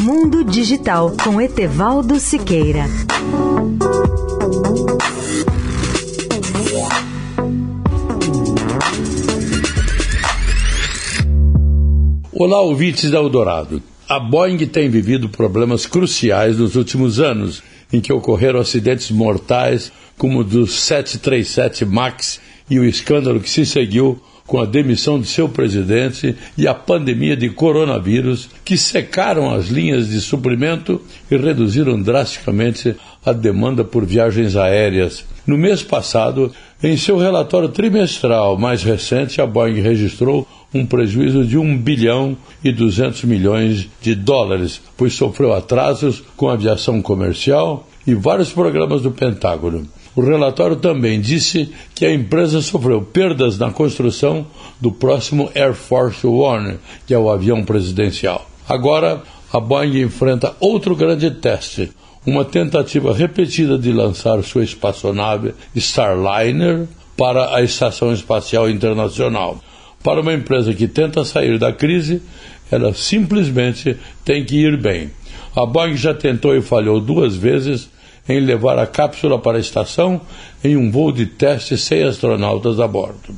Mundo Digital com Etevaldo Siqueira. Olá, ouvintes da Eldorado. A Boeing tem vivido problemas cruciais nos últimos anos, em que ocorreram acidentes mortais como o do 737 MAX e o escândalo que se seguiu com a demissão de seu presidente e a pandemia de coronavírus, que secaram as linhas de suprimento e reduziram drasticamente a demanda por viagens aéreas. No mês passado, em seu relatório trimestral mais recente, a Boeing registrou um prejuízo de 1 bilhão e 200 milhões de dólares, pois sofreu atrasos com a aviação comercial e vários programas do Pentágono. O relatório também disse que a empresa sofreu perdas na construção do próximo Air Force One, que é o avião presidencial. Agora, a Boeing enfrenta outro grande teste, uma tentativa repetida de lançar sua espaçonave Starliner para a Estação Espacial Internacional. Para uma empresa que tenta sair da crise, ela simplesmente tem que ir bem. A Boeing já tentou e falhou duas vezes em levar a cápsula para a estação em um voo de teste sem astronautas a bordo.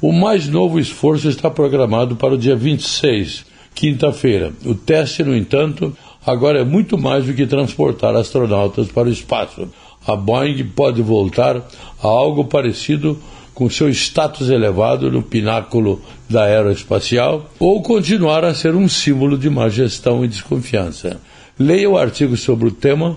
O mais novo esforço está programado para o dia 26, quinta-feira. O teste, no entanto, agora é muito mais do que transportar astronautas para o espaço. A Boeing pode voltar a algo parecido com seu status elevado no pináculo da aeroespacial ou continuar a ser um símbolo de má gestão e desconfiança. Leia o artigo sobre o tema